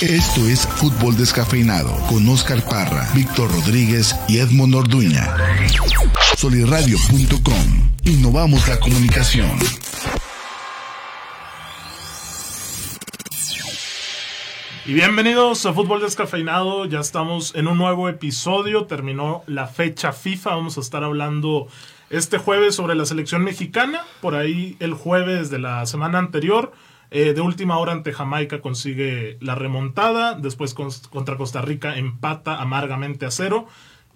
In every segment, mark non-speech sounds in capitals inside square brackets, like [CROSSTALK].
Esto es Fútbol Descafeinado con Oscar Parra, Víctor Rodríguez y Edmond Orduña. Solirradio.com. Innovamos la comunicación. Y bienvenidos a Fútbol Descafeinado. Ya estamos en un nuevo episodio. Terminó la fecha FIFA. Vamos a estar hablando este jueves sobre la selección mexicana. Por ahí el jueves de la semana anterior. Eh, de última hora ante Jamaica consigue la remontada. Después con- contra Costa Rica empata amargamente a cero.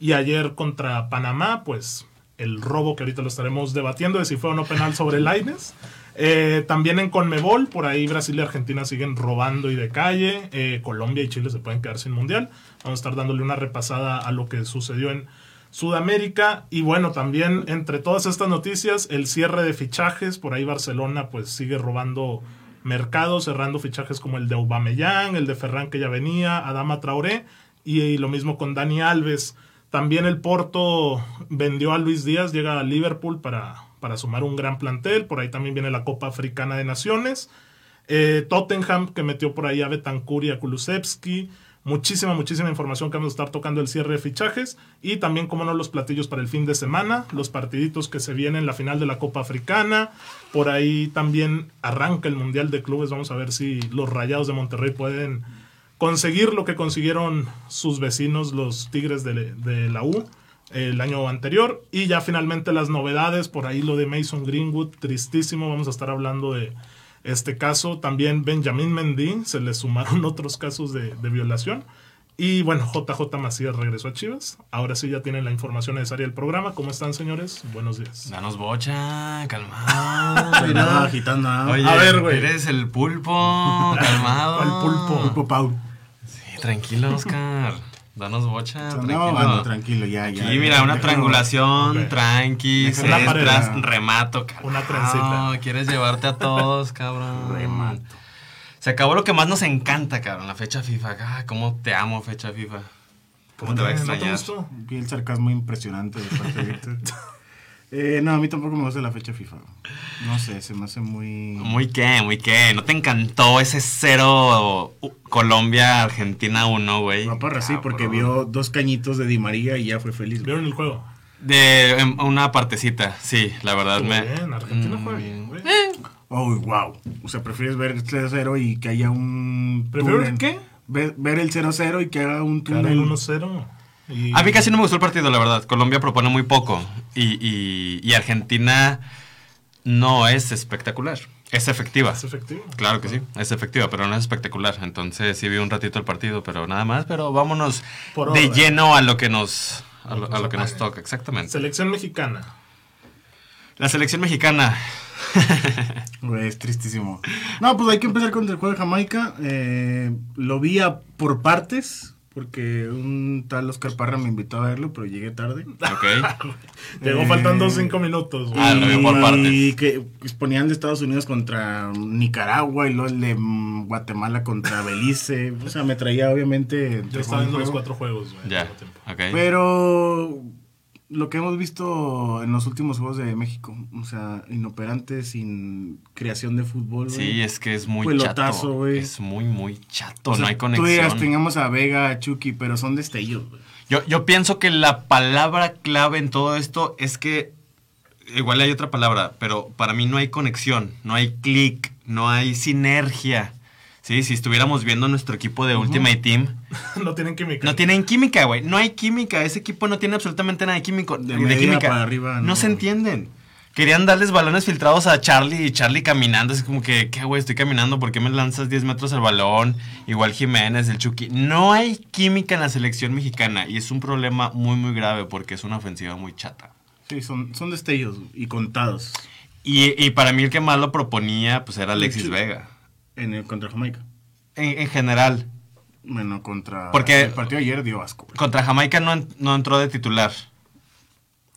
Y ayer contra Panamá, pues el robo que ahorita lo estaremos debatiendo de si fue o no penal sobre Laines. Eh, también en Conmebol, por ahí Brasil y Argentina siguen robando y de calle. Eh, Colombia y Chile se pueden quedar sin mundial. Vamos a estar dándole una repasada a lo que sucedió en Sudamérica. Y bueno, también entre todas estas noticias, el cierre de fichajes. Por ahí Barcelona pues sigue robando mercados, cerrando fichajes como el de Aubameyang, el de Ferran que ya venía, Adama Traoré. Y, y lo mismo con Dani Alves. También el Porto vendió a Luis Díaz, llega a Liverpool para, para sumar un gran plantel. Por ahí también viene la Copa Africana de Naciones. Eh, Tottenham, que metió por ahí a Betancourt y a Kulusevski. Muchísima, muchísima información que vamos a estar tocando el cierre de fichajes. Y también, como no, los platillos para el fin de semana. Los partiditos que se vienen, la final de la Copa Africana. Por ahí también arranca el Mundial de Clubes. Vamos a ver si los Rayados de Monterrey pueden conseguir lo que consiguieron sus vecinos, los Tigres de, de la U, el año anterior. Y ya finalmente las novedades, por ahí lo de Mason Greenwood, tristísimo, vamos a estar hablando de este caso. También Benjamin Mendy, se le sumaron [LAUGHS] otros casos de, de violación. Y bueno, JJ Macías regresó a Chivas. Ahora sí ya tienen la información necesaria del programa. ¿Cómo están, señores? Buenos días. Danos bocha, calmado. [LAUGHS] No, agitando nada. Oye, A ver, güey. Eres el pulpo, [LAUGHS] calmado. ¿Cuál pulpo? Pulpo Pau. Sí, tranquilo, Oscar. Danos bocha, No, tranquilo. bueno, tranquilo, ya, ya. Aquí, mira, ya, una triangulación, Ok. tranqui, remato, cabrón. Una trencita. Quieres llevarte a todos, cabrón. Remato. Se acabó lo que más nos encanta, cabrón, la fecha FIFA. Ah, cómo te amo, fecha FIFA. ¿Cómo te va a ¿No te extrañar? Vi el sarcasmo impresionante de parte de Víctor. [LAUGHS] Eh, no, a mí tampoco me gusta la fecha FIFA. No sé, se me hace muy... Muy qué, muy qué. ¿No te encantó ese cero Colombia-Argentina 1, güey? No, porra, sí, porque vio dos cañitos de Di María y ya fue feliz. güey. ¿Vieron el juego? De em, una partecita, sí, la verdad Estuvo me. bien, Argentina Mm, juega bien, güey. Oh, wow. O sea, prefieres ver el 0-0 y que haya un... ¿Prefiero túnel? qué? Ver, ver el 0-0 y que haga un túnel. el 1-0. Y- A mí casi no me gustó el partido, la verdad. Colombia propone muy poco. Y, y- y Argentina no es espectacular. Es efectiva. Es efectivo. Claro que sí, es efectiva, pero no es espectacular. Entonces sí vi un ratito el partido, pero nada más. Pero vámonos Por de lleno a lo que nos, a lo, que a lo nos que nos toca. exactamente. Selección mexicana. La selección mexicana. [LAUGHS] Güey, es tristísimo. No, pues hay que empezar con el juego de Jamaica. Eh, lo vi a- por partes, porque un tal Oscar Parra me invitó a verlo, pero llegué tarde. Ok. [LAUGHS] Llegó Eh, faltando cinco minutos. güey. Ah, lo vio por Y partes. que exponían de Estados Unidos contra Nicaragua y luego el de Guatemala contra Belice. O sea, me traía obviamente... entre Yo estaba y viendo los cuatro juegos, güey. al Ya. mismo tiempo. Ok. Pero lo que hemos visto en los últimos juegos de México, o sea, inoperante, sin creación de fútbol. Sí, es que es muy Pelotazo, chato. Es muy, muy chato. O sea, no hay Tú conexión. digas, tengamos a Vega, a Chucky, pero son destellos, güey. Yo, yo pienso que la palabra clave en todo esto es que, igual hay otra palabra, pero para mí no hay conexión, no hay clic, no hay sinergia. ¿Sí? Si estuviéramos viendo nuestro equipo de Ultimate Team, [LAUGHS] no tienen química. no tienen química, güey. No hay química. Ese equipo no tiene absolutamente nada de, químico, De de, química. para arriba, no. no. se entienden. Querían darles balones filtrados a Charlie y Charlie caminando. Es como que, ¿qué, güey? Estoy caminando. ¿Por qué me lanzas 10 metros al balón? Igual Jiménez, el Chucky. No hay química en la selección mexicana. Y es un problema muy, muy grave porque es una ofensiva muy chata. Sí, son, son destellos y contados Y, y para mí el que más lo proponía, pues era Alexis. Vega. En el contra Jamaica. En, en general. Bueno, contra Porque- el partido ayer dio asco. güey. Contra Jamaica no, no entró de titular.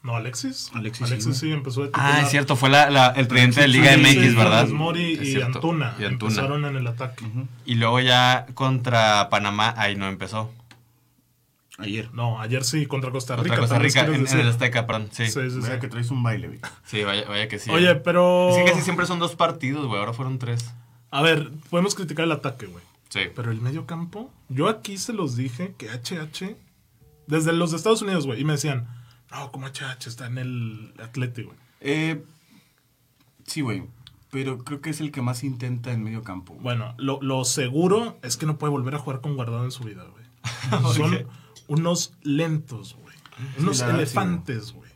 No, Alexis. Alexis, Alexis, sí, sí, empezó de Ah, titular. es cierto. Fue la- la- el presidente de Liga Sí, MX, sí, ¿verdad? Mori y. Antuna. Y Antuna. Empezaron en el ataque. Y luego ya contra Panamá, ahí no empezó. Ayer. No, ayer sí, contra Costa Rica. Contra Costa Rica, en, el. Azteca, perdón. Sí. Sí, Sí, sí, sí. Vaya que traes un baile, güey. vaya, vaya que sí. Oye, pero. Es que casi siempre son dos partidos, güey. Ahora fueron tres. A ver, podemos criticar el ataque, güey. Sí. Pero el medio campo, yo aquí se los dije que HH, desde los Estados Unidos, güey, y me decían, no, como HH está en el Atlético, güey. Eh, sí, güey. Pero creo que es el que más intenta en medio campo. güey. Bueno, lo, lo seguro es que no puede volver a jugar con guardado en su vida, güey. [LAUGHS] Son unos lentos, güey. Unos elefantes, güey.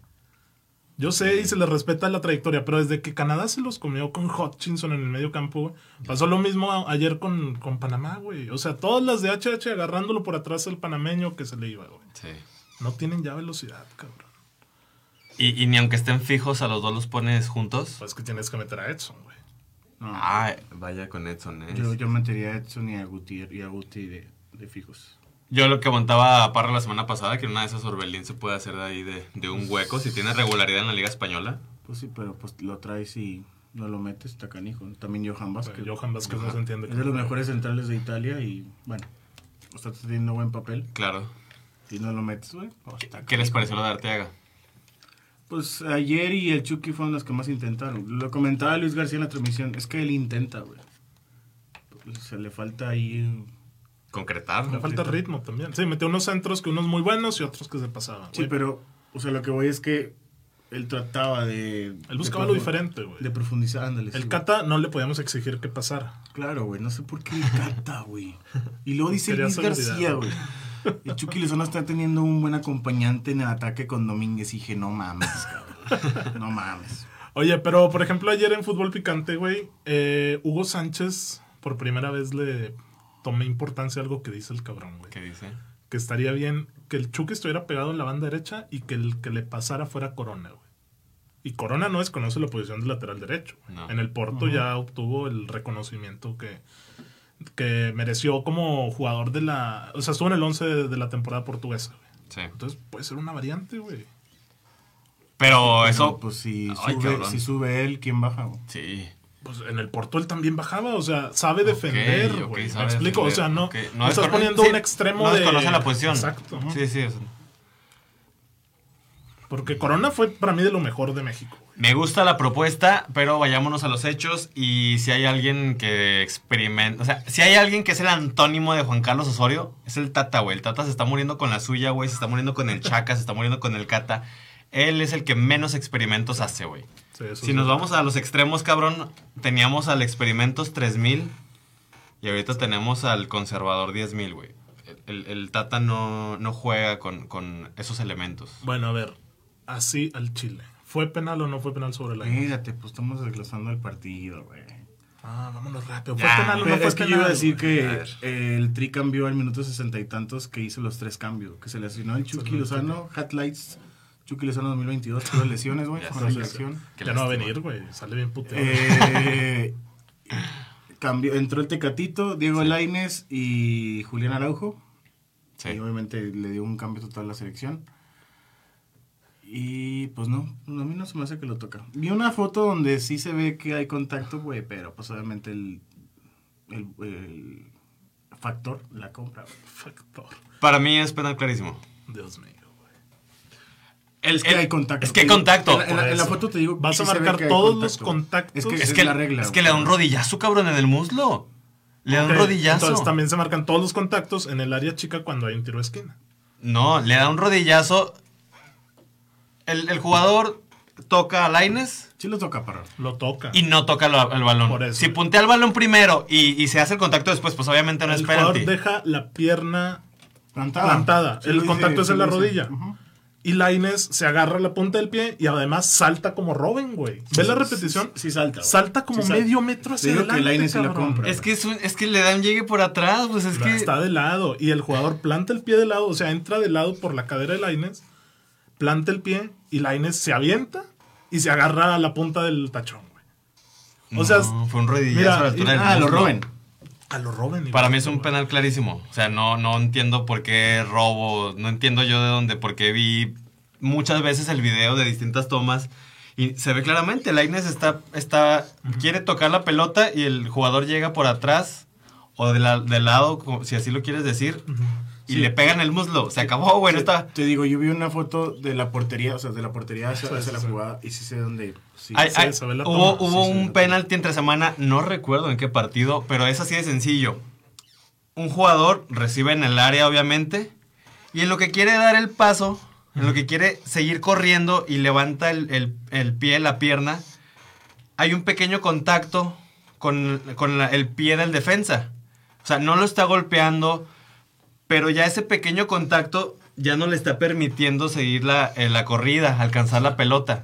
Yo sé y se les respeta la trayectoria, pero desde que Canadá se los comió con Hutchinson en el medio campo, güey, pasó lo mismo a- ayer con, con Panamá, güey. O sea, todas las de HH agarrándolo por atrás el panameño que se le iba, güey. Sí. No tienen ya velocidad, cabrón. Y, y ni aunque estén fijos, a los dos los pones juntos. Pues que tienes que meter a Edson, güey. No, Ah, vaya con Edson, ¿eh? yo, yo metería a Edson y a Guti, y a Guti de, de fijos. Yo lo que aguantaba a Parra la semana pasada, que en una de esas Orbelín se puede hacer de ahí de, de un hueco, si tiene regularidad en la Liga Española. Pues sí, pero pues lo traes y no lo metes, está canijo. También Johan Vázquez. Pero Johan Vázquez no se entiende. Es de los mejores centrales de Italia y bueno, está teniendo buen papel. Claro. Si no lo metes, güey. pues, ¿Qué les pareció lo de Arteaga? Pues ayer y el Chucky fueron los que más intentaron. Lo comentaba Luis García en la transmisión. Es que él intenta, güey. Pues, se le falta ahí. Concretar. Le falta ritmo también. Sí, metió unos centros que unos muy buenos y otros que se pasaban. Sí, pero, o sea, lo que voy es que él trataba de. Él buscaba de lo diferente, güey. De profundizar, ándale. sí, El güey. Cata no le podíamos exigir que pasara. Claro, güey, no sé por qué el Cata, güey. Y luego dice Luis García, güey. El Chucky Lozano está teniendo un buen acompañante en el ataque con Domínguez. Y dije, no mames, cabrón. No mames. Oye, pero por ejemplo, ayer en Fútbol Picante, güey, eh, Hugo Sánchez por primera vez le tomé importancia a algo que dice el cabrón, güey. ¿Qué dice? Que estaría bien que el Chucky estuviera pegado en la banda derecha y que el que le pasara fuera Corona, güey. Y Corona no desconoce la posición de lateral derecho. No. En el Porto ya obtuvo el reconocimiento que, que mereció como jugador de la... O sea, estuvo en el 11 de, de la temporada portuguesa, güey. Sí. Entonces puede ser una variante, güey. Pero eso. Pero, pues si Ay, sube, cabrón. si sube él, ¿quién baja? güey? Sí. Pues en el Porto él también bajaba, o sea, sabe defender, güey. Me explico, defender, o sea, no, ok. no estás descono- poniendo sí, un extremo no de... desconoce la posición. Exacto. Sí, sí. es- Porque Corona fue para mí de lo mejor de México. Me gusta la propuesta, pero vayámonos a los hechos. Y si hay alguien que experimenta. O sea, si hay alguien que es el antónimo de Juan Carlos Osorio, es el Tata, güey. El Tata se está muriendo con la suya, güey. Se está muriendo con el Chaca, se está muriendo con el Cata. Él es el que menos experimentos hace, güey. Sí, Si sí. nos vamos a los extremos, cabrón, teníamos al Experimentos 3000 y ahorita tenemos al Conservador 10000, güey. El, el Tata no, no juega con, con esos elementos. Bueno, a ver, así al Chile. ¿Fue penal o no fue penal sobre la línea? Espérate, pues estamos desglosando el partido, güey. Ah, vámonos rápido. ¿Fue Ya, penal o no Pero fue es que yo iba a decir que A el Tri cambió al minuto sesenta y tantos que hizo los tres cambios. Que se lesionó el Chucky Lozano, Hatlights, Chucky Lozano 2022, pero lesiones, güey, Ya con la selección. Qué Ya no va a venir, güey. Sale bien puteado. Eh, cambió, entró el Tecatito, Diego Laines y Julián Araujo. Sí. Y obviamente le dio un cambio total a la selección. Y pues no, a mí no se me hace que lo toca. Vi una foto donde sí se ve que hay contacto, güey, pero pues obviamente el, el, el factor, la compra, güey. Factor. Para mí es penal clarísimo. Dios mío, Es que el- hay contacto. Es que hay contacto. En la, en la- en la Por foto te digo Vas a marcar todos los contacto. contactos. Es que, Es esa que, es la regla. es que le da un rodillazo, cabrón, en el muslo. Le da un rodillazo. Entonces también se marcan todos los contactos en el área chica cuando hay un tiro de esquina. No, le da un rodillazo. El, el jugador toca a Laines Sí lo toca parar. Lo toca. y no toca lo- el balón. Por eso. Si puntea el balón primero y, y se hace el contacto después, pues obviamente no el es jugador penalti. deja la pierna Plantada. plantada. Sí el dice- contacto es sí en la rodilla. Ujú. Y Laines se agarra la punta del pie y además salta como Robin, güey. ¿Ves la repetición? Sí, sí salta. güey. Salta como Sí salta. medio metro hacia digo que adelante, Lainez sí la compra. Es que, es, un- es que le da un llegue por atrás, pues es que... Está de lado. Y el jugador planta el pie de lado, o sea, entra de lado por la cadera de Laines, planta el pie y Laines se avienta y se agarra a la punta del tachón, güey. O sea, No, fue un rodillazo mira, a la altura y- del Ah, lo roben. A lo roben. Para mí es un penal clarísimo. O sea, no, no entiendo por qué robo. No entiendo yo de dónde. Porque vi muchas veces el video de distintas tomas. Y se ve claramente, Lainez está, está, quiere tocar la pelota y el jugador llega por atrás o de la- del lado, si así lo quieres decir, y Sí. le pega en el muslo. Se acabó, güey. no está... Te digo, yo vi una foto de la portería, o sea, de la portería hacia, hacia la jugada y sí sé dónde. Sí. Hay- sí, hay- se ve la hubo hubo sí, un penalti entre semana, no recuerdo en qué partido, pero es así de sencillo. un jugador recibe en el área, obviamente, y en lo que quiere dar el paso, en lo que quiere seguir corriendo y levanta el, el- el pie, la pierna, hay un pequeño contacto con, con la- el pie del defensa. O sea, no lo está golpeando, pero ya ese pequeño contacto ya no le está permitiendo seguir la, eh, la corrida, alcanzar la pelota.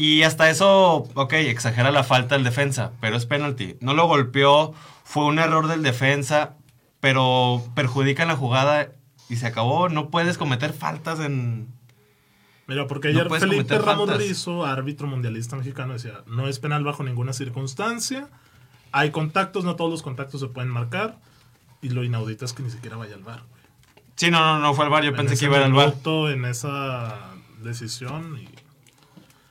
Y hasta eso, ok, exagera la falta del defensa, pero es penalti. No lo golpeó, fue un error del defensa, pero perjudica en la jugada y se acabó. No puedes cometer faltas en... Mira, porque No ayer puedes Felipe Ramos faltas. Rizo, árbitro mundialista mexicano, decía, no es penal bajo ninguna circunstancia, hay contactos, no todos los contactos se pueden marcar, y lo inaudito es que ni siquiera vaya al bar. güey. Sí, no, no, no fue al bar, yo En pensé que iba al bar. En esa decisión y,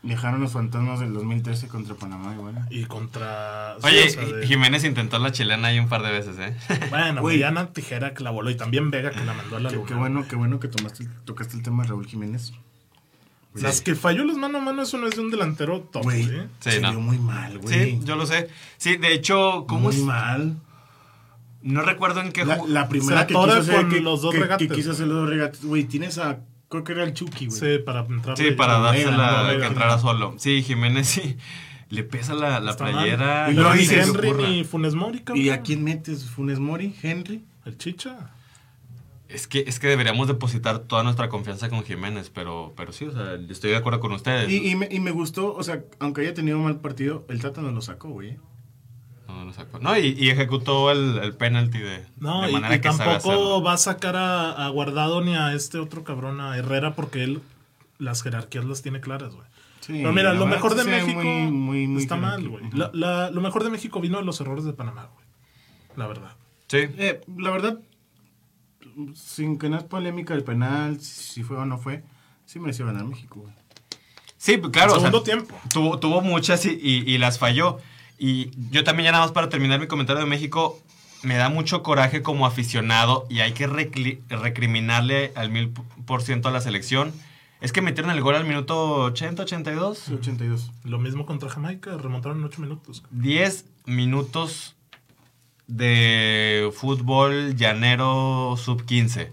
Viajaron los fantasmas del 2013 contra Panamá igual. y contra... sí, Oye, o sea, de- Jiménez intentó la chilena ahí un par de veces, ¿eh? [LAUGHS] Bueno, Güey. Diana Tijera que la voló y también Vega que la mandó a la Qué, luna. qué bueno, qué bueno que tomaste, tocaste el tema de Raúl Jiménez. Las que falló los mano a mano, eso no es de un delantero top, Güey, ¿sí? Sí, se no. vio muy mal, güey. Sí, yo lo sé. Sí, de hecho, ¿cómo muy es? mal. No recuerdo en qué La, la primera Se que quiso hacer, con que, los dos que- que quiso hacer los dos regates. Güey, tienes a... Creo que era el Chucky, güey. Sí, para entrar. Sí, para dársela no, que entrara solo. Sí, Jiménez sí. Le pesa la, la mal. playera. Y luego no ni dices, Henry ni Funes Mori, cabrón. ¿Y a quién metes? ¿Funes Mori? ¿Henry? El Chicha. Es que, es que deberíamos depositar toda nuestra confianza con Jiménez, pero, pero sí, o sea, estoy de acuerdo con ustedes. Y, y me, y me gustó, o sea, aunque haya tenido un mal partido, el Tata no lo sacó, güey. No, y, y ejecutó el, el penalti de, No, de y, manera y que tampoco va a sacar a, a Guardado ni a este otro cabrón, a Herrera, porque él las jerarquías las tiene claras, güey. Sí, Pero mira, lo mejor de México muy- muy- muy está mal, güey. La- la- lo mejor de México vino de los errores de Panamá, güey. La verdad. Sí. Eh, la verdad, sin que no es polémica el penal, si fue o no fue, sí mereció ganar México, güey. Sí, pues, claro. o sea, Segundo tiempo. Tuvo, tuvo muchas y, y- y las falló. Y yo también ya nada más para terminar mi comentario de México, me da mucho coraje como aficionado y hay que recriminarle al mil por ciento a la selección. Es que metieron el gol al minuto 80, 82. 82. Lo mismo contra Jamaica, remontaron en 8 minutos. 10 minutos de fútbol llanero sub 15.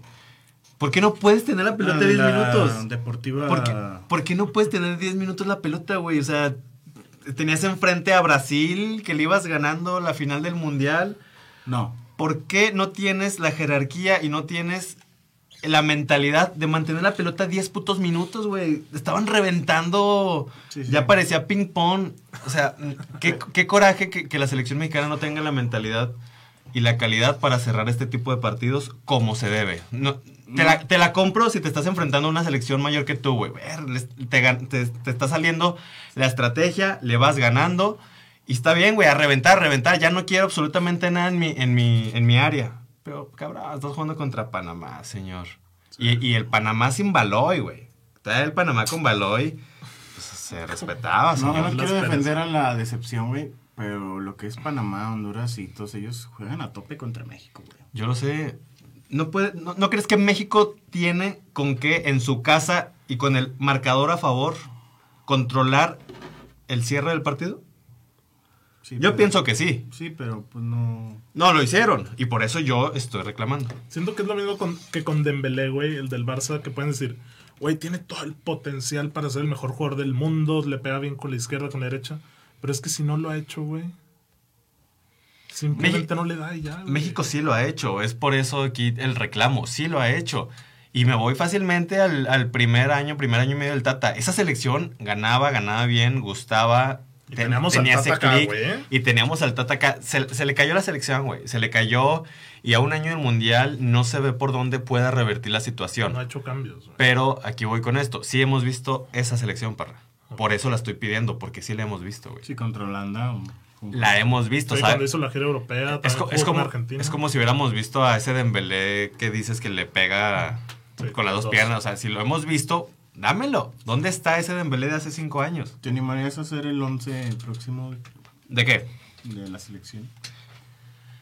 ¿Por qué no puedes tener la pelota 10 La minutos? Deportiva. ¿Por qué, por qué no puedes tener 10 minutos la pelota, güey? O sea, tenías enfrente a Brasil, que le ibas ganando la final del Mundial. No. ¿Por qué no tienes la jerarquía y no tienes la mentalidad de mantener la pelota 10 putos minutos, güey? Estaban reventando. Sí, sí. Ya parecía ping-pong. O sea, qué, qué coraje que, que la selección mexicana no tenga la mentalidad y la calidad para cerrar este tipo de partidos como se debe. No, te, la, te la compro si te estás enfrentando a una selección mayor que tú, güey. Te, te- te está saliendo la estrategia, le vas ganando. Y está bien, güey, a reventar, a reventar. Ya no quiero absolutamente nada en mi, en mi, en mi área. Pero, cabrón, estás jugando contra Panamá, señor. Y, y el Panamá sin Baloy, güey. Está el Panamá con Baloy. pues, se respetaba, No, señor. no las quiero peras. defender a la decepción, güey. Pero lo que es Panamá, Honduras y todos ellos juegan a tope contra México, güey. Yo lo sé. ¿No, puede, no, ¿No crees que México tiene con qué en su casa y con el marcador a favor controlar el cierre del partido? Sí, Yo pero- pienso que sí. Sí, pero pues no. No, lo hicieron. Y por eso yo estoy reclamando. Siento que es lo mismo con- que con Dembélé, güey, el del Barça, que pueden decir, güey, tiene todo el potencial para ser el mejor jugador del mundo, le pega bien con la izquierda, con la derecha, pero es que si no lo ha hecho, güey, simplemente México- no le da y ya. güey. México sí lo ha hecho. Es por eso aquí el reclamo. Sí lo ha hecho. Y me voy fácilmente al, al primer año, primer año y medio del Tata. Esa selección ganaba, ganaba bien, gustaba. Y ten- teníamos al tenía Tata ese acá, click, güey. Y teníamos al Tata acá. Se, se le cayó la selección, güey. Se le cayó. Y a un año del Mundial no se ve por dónde pueda revertir la situación. No ha hecho cambios, güey. Pero aquí voy con esto. Sí hemos visto esa selección, parra. Por eso la estoy pidiendo, porque sí la hemos visto, güey. Sí, contra Holanda. o- La hemos visto, Sí, ¿sabes? hizo la gira europea, Es, co- como, Argentina. es como si hubiéramos visto a ese Dembélé que dices que le pega Sí, con las dos, dos. piernas. O sea, si lo hemos visto, dámelo. ¿Dónde está ese Dembélé de hace cinco años? ¿Te animarías a hacer el 11 próximo ¿De qué? de la selección?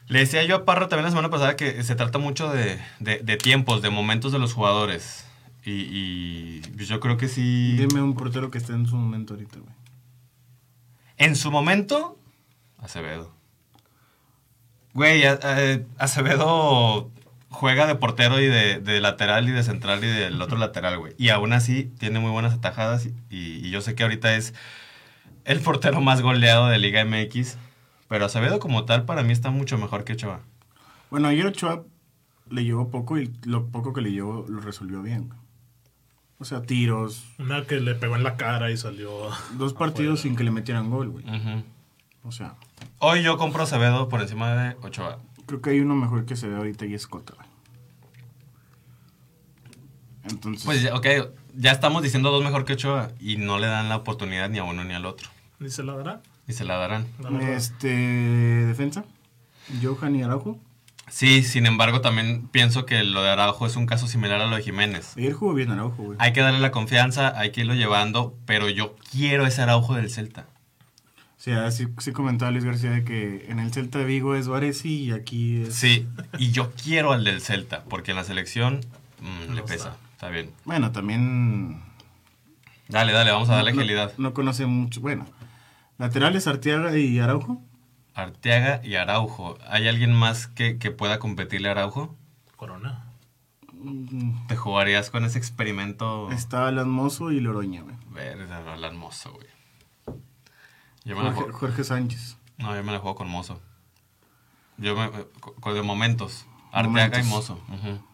Le decía yo a Parra también la semana pasada que se trata mucho de, de- de tiempos, de momentos de los jugadores. Y, y yo creo que sí. Dime un portero que esté en su momento ahorita, güey. En su momento, Acevedo. Güey, Acevedo juega de portero y de, de lateral y de central y del otro lateral, güey. Y aún así tiene muy buenas atajadas y, y yo sé que ahorita es el portero más goleado de Liga MX. Pero Acevedo como tal para mí está mucho mejor que Ochoa. Bueno, ayer Ochoa le llevó poco y lo poco que le llevó lo resolvió bien. güey. O sea, tiros, Una que le pegó en la cara y salió. dos partidos sin que le metieran gol, güey. O sea, Hoy yo compro Acevedo por encima de Ochoa. creo que hay uno mejor que se ve ahorita y es Cota. güey. Entonces, Pues ya, ok, ya estamos diciendo dos mejor que Ochoa y no le dan la oportunidad ni a uno ni al otro. ¿Ni se la dará? Y se la darán. Este defensa, Johan y Araujo. Sí, sin embargo, también pienso que lo de Araujo es un caso similar a lo de Jiménez. Ayer jugó bien Araujo, güey. Hay que darle la confianza, hay que irlo llevando, pero yo quiero ese Araujo del Celta. O sea, sí, sí comentaba Luis García de que en el Celta de Vigo es Varesi y aquí es... Sí, y yo quiero al del Celta, porque en la selección mm, le No pesa. está. Está bien. Bueno, también... Dale, dale, vamos a darle no, agilidad. No conoce mucho. Bueno, laterales Arteaga y Araujo. Arteaga y Araujo. ¿Hay alguien más que, que pueda competirle a Araujo? Corona. Mm, ¿Te jugarías con ese experimento? Está Alan Mozo y Loroña, güey. Verde, Alan Mozo, güey. Yo me la Jorge, juego. Jorge Sánchez. No, yo me la juego con Mozo. Yo me. con- de momentos. Arteaga y. Mozo.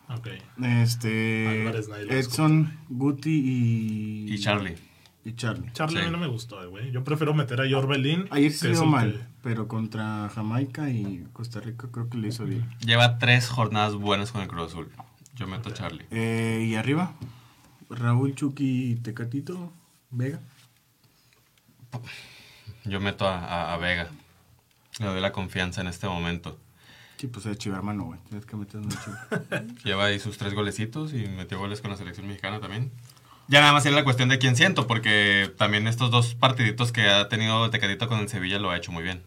Ok. Este. Edson, Guti y. Y Charlie. Y Charlie. Charlie a Sí. mí no me gustó, eh, güey. Yo prefiero meter a Jorbelín. Ayer se dio mal, que- pero contra Jamaica y Costa Rica creo que le hizo bien. Lleva tres jornadas buenas con el Cruz Azul. Yo meto a Charlie. Eh, y arriba, Raúl Chucky Tecatito, Vega. Yo meto a, a- a Vega. Le doy la confianza en este momento. Sí, pues es chiva hermano, güey. Tienes que meter un chiva. Lleva ahí sus tres golecitos y metió goles con la selección mexicana también. Ya nada más es la cuestión de quién siento, porque también estos dos partiditos que ha tenido Tecatito con el Sevilla lo ha hecho muy bien.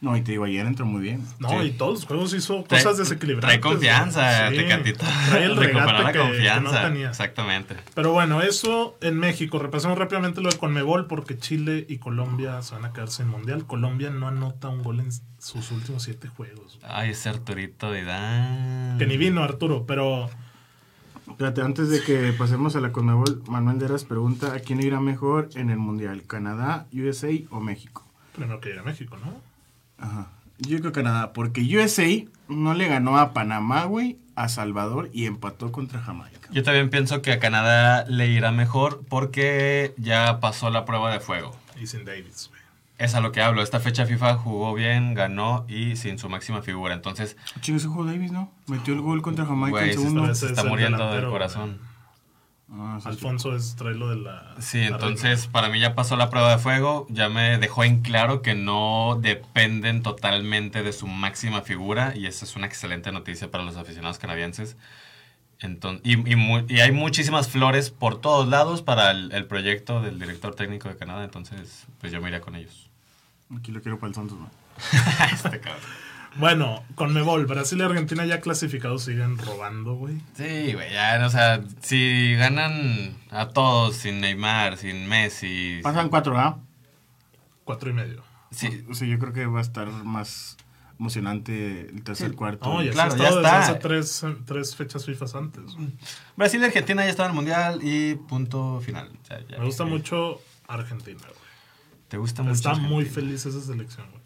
No, y te digo, ayer entró muy bien. No, Sí. y todos los juegos hizo Trae- cosas desequilibrantes. Trae confianza. Sí. Tecatito. Trae el [LAUGHS] Recuperó regate la que- que, confianza. no tenía. Exactamente. Pero bueno, eso en México. Repasemos rápidamente lo de Conmebol porque Chile y Colombia se van a quedarse en Mundial. Colombia no anota un gol en sus últimos siete juegos. Ay, ese Arturito Vidal. Que ni vino Arturo, pero Espérate, antes de que pasemos a la Conmebol, Manuel Deras pregunta: ¿a quién irá mejor en el Mundial? ¿Canadá, USA o México? primero que ir a México, ¿no? Ajá. Yo creo Canadá, porque USA no le ganó a Panamá, güey, a Salvador y empató contra Jamaica. Yo también pienso que a Canadá le irá mejor porque ya pasó la prueba de fuego. Y sin Davis, güey. Es a lo que hablo. Esta fecha FIFA jugó bien, ganó y sin su máxima figura. Entonces, Chingue, ese juego Davis, ¿no? Metió el gol contra Jamaica en se segundo. está, se es está el muriendo del corazón. Ah. Alfonso es traerlo de la. Sí, entonces para mí ya pasó la prueba de fuego, ya me dejó en claro que no dependen totalmente de su máxima figura y esa es una excelente noticia para los aficionados canadienses. Entonces, y, y mu- y hay muchísimas flores por todos lados para el, el proyecto del director técnico de Canadá, entonces pues yo me iría con ellos. Aquí lo quiero para el Santos, güey. [LAUGHS] este cabrón. Bueno, Conmebol, Brasil y Argentina ya clasificados siguen robando, güey. Sí, güey, ya, o sea, si ganan a todos sin Neymar, sin Messi, Pasan cuatro, ¿ah? Cuatro y medio. sí, O sea, yo creo que va a estar más emocionante el tercer cuarto. No, ya Claro, ya está. hace tres, tres fechas FIFA antes. Brasil y Argentina ya están en el mundial y punto final. O sea, ya- Me gusta mucho Argentina, güey. ¿Te gusta mucho? Está muy feliz esa selección, güey.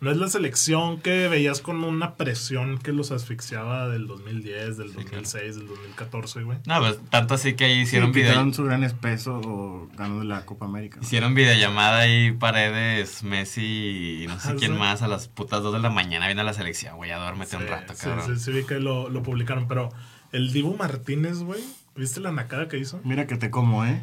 No es la selección que veías con una presión que los asfixiaba del 2010, del 2006, del 2014, güey. No, pues tanto así que ahí Sí, hicieron, video, quitaron su gran espeso o ganando la Copa América. ¿no? hicieron videollamada ahí Paredes, Messi y no sé Ah, quién sí. más a las putas 2 de la mañana viene a la selección, güey, a duérmete un Sí, rato, sí, cabrón. sí, sí, vi que lo, lo publicaron, pero el Dibu Martínez, güey, ¿viste la nacada que hizo? Mira que te como, ¿eh?